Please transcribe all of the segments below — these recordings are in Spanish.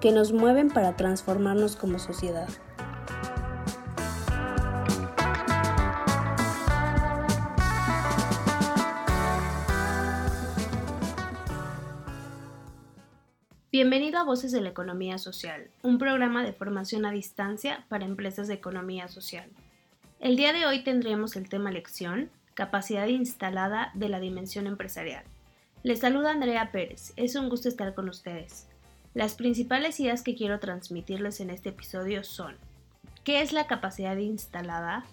que nos mueven para transformarnos como sociedad. Bienvenido a Voces de la Economía Social, un programa de formación a distancia para empresas de economía social. El día de hoy tendremos el tema lección, capacidad instalada de la dimensión empresarial. Les saluda Andrea Pérez, es un gusto estar con ustedes. Las principales ideas que quiero transmitirles en este episodio son ¿Qué es la capacidad instalada?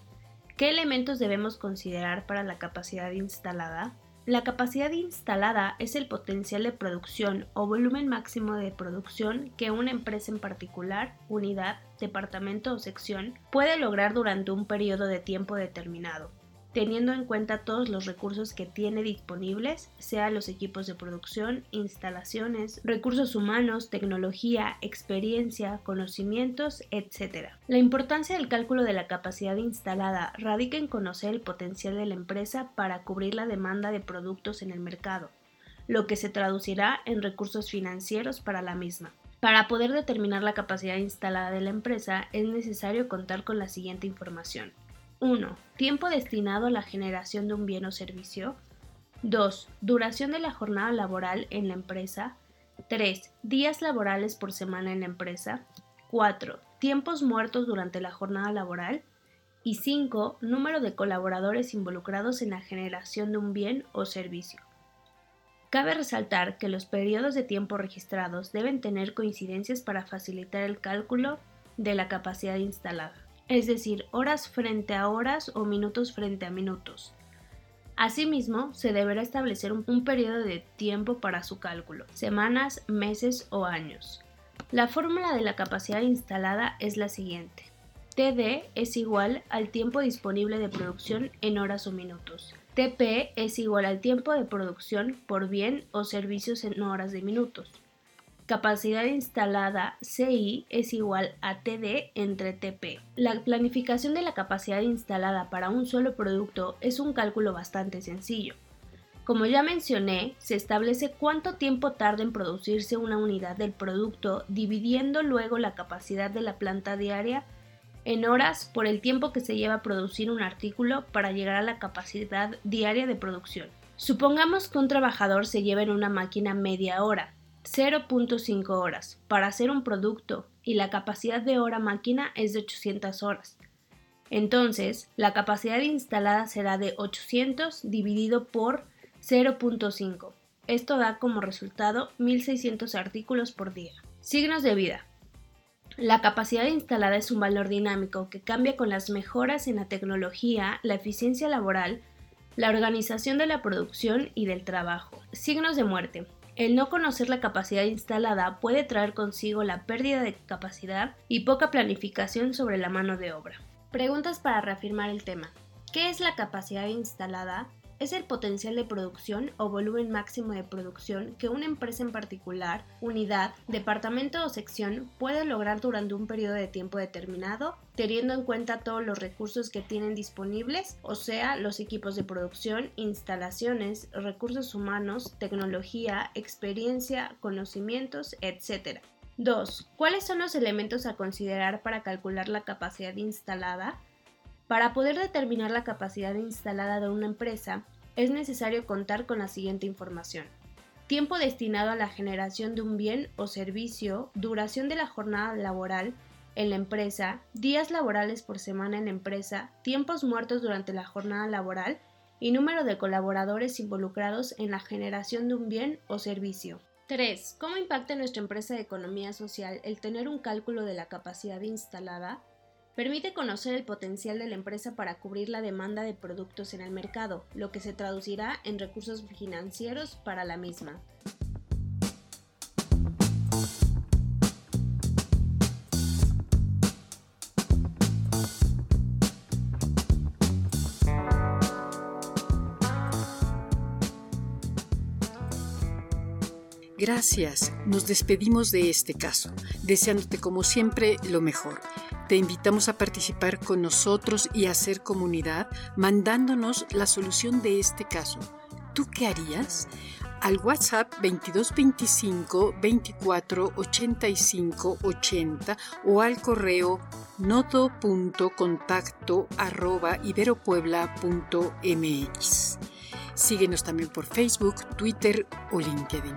¿Qué elementos debemos considerar para la capacidad instalada? La capacidad instalada es el potencial de producción o volumen máximo de producción que una empresa en particular, unidad, departamento o sección puede lograr durante un periodo de tiempo determinado teniendo en cuenta todos los recursos que tiene disponibles, sea los equipos de producción, instalaciones, recursos humanos, tecnología, experiencia, conocimientos, etc. La importancia del cálculo de la capacidad instalada radica en conocer el potencial de la empresa para cubrir la demanda de productos en el mercado, lo que se traducirá en recursos financieros para la misma. Para poder determinar la capacidad instalada de la empresa es necesario contar con la siguiente información. 1. Tiempo destinado a la generación de un bien o servicio. 2. Duración de la jornada laboral en la empresa. 3. Días laborales por semana en la empresa. 4. Tiempos muertos durante la jornada laboral. Y 5. Número de colaboradores involucrados en la generación de un bien o servicio. Cabe resaltar que los periodos de tiempo registrados deben tener coincidencias para facilitar el cálculo de la capacidad instalada es decir, horas frente a horas o minutos frente a minutos. Asimismo, se deberá establecer un, periodo de tiempo para su cálculo, semanas, meses o años. La fórmula de la capacidad instalada es la siguiente. TD es igual al tiempo disponible de producción en horas o minutos. TP es igual al tiempo de producción por bien o servicios en horas de minutos capacidad instalada CI es igual a TD entre TP. La planificación de la capacidad instalada para un solo producto es un cálculo bastante sencillo. Como ya mencioné, se establece cuánto tiempo tarda en producirse una unidad del producto dividiendo luego la capacidad de la planta diaria en horas por el tiempo que se lleva a producir un artículo para llegar a la capacidad diaria de producción. Supongamos que un trabajador se lleva en una máquina media hora, 0.5 horas para hacer un producto y la capacidad de hora máquina es de 800 horas. Entonces, la capacidad instalada será de 800 dividido por 0.5. Esto da como resultado 1600 artículos por día. Signos de vida. La capacidad instalada es un valor dinámico que cambia con las mejoras en la tecnología, la eficiencia laboral, la organización de la producción y del trabajo. Signos de muerte. El no conocer la capacidad instalada puede traer consigo la pérdida de capacidad y poca planificación sobre la mano de obra. Preguntas para reafirmar el tema. ¿Qué es la capacidad instalada? Es el potencial de producción o volumen máximo de producción que una empresa en particular, unidad, departamento o sección puede lograr durante un periodo de tiempo determinado, teniendo en cuenta todos los recursos que tienen disponibles, o sea, los equipos de producción, instalaciones, recursos humanos, tecnología, experiencia, conocimientos, etc. 2. ¿Cuáles son los elementos a considerar para calcular la capacidad instalada? Para poder determinar la capacidad instalada de una empresa, es necesario contar con la siguiente información. Tiempo destinado a la generación de un bien o servicio, duración de la jornada laboral en la empresa, días laborales por semana en la empresa, tiempos muertos durante la jornada laboral y número de colaboradores involucrados en la generación de un bien o servicio. 3. ¿Cómo impacta en nuestra empresa de economía social el tener un cálculo de la capacidad instalada? Permite conocer el potencial de la empresa para cubrir la demanda de productos en el mercado, lo que se traducirá en recursos financieros para la misma. Gracias, nos despedimos de este caso, deseándote como siempre lo mejor te invitamos a participar con nosotros y a hacer comunidad mandándonos la solución de este caso. ¿Tú qué harías? Al WhatsApp 2225 24 85 80 o al correo nodo.contacto arroba iberopuebla.mx. Síguenos también por Facebook, Twitter o LinkedIn.